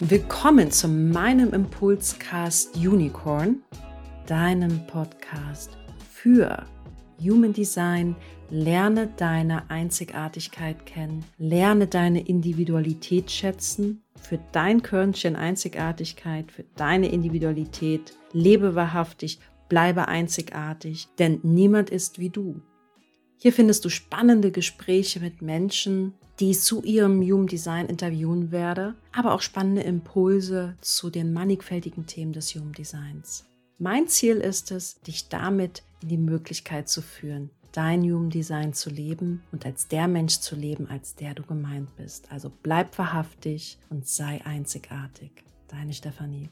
Willkommen zu meinem Impulscast Unicorn, deinem Podcast für Human Design. Lerne deine Einzigartigkeit kennen, lerne deine Individualität schätzen, für dein Körnchen Einzigartigkeit, für deine Individualität. Lebe wahrhaftig, bleibe einzigartig, denn niemand ist wie du. Hier findest du spannende Gespräche mit Menschen, die ich zu ihrem Human Design interviewen werde, aber auch spannende Impulse zu den mannigfältigen Themen des Human Designs. Mein Ziel ist es, dich damit in die Möglichkeit zu führen, dein Human Design zu leben und als der Mensch zu leben, als der du gemeint bist. Also bleib wahrhaftig und sei einzigartig. Deine Stefanie.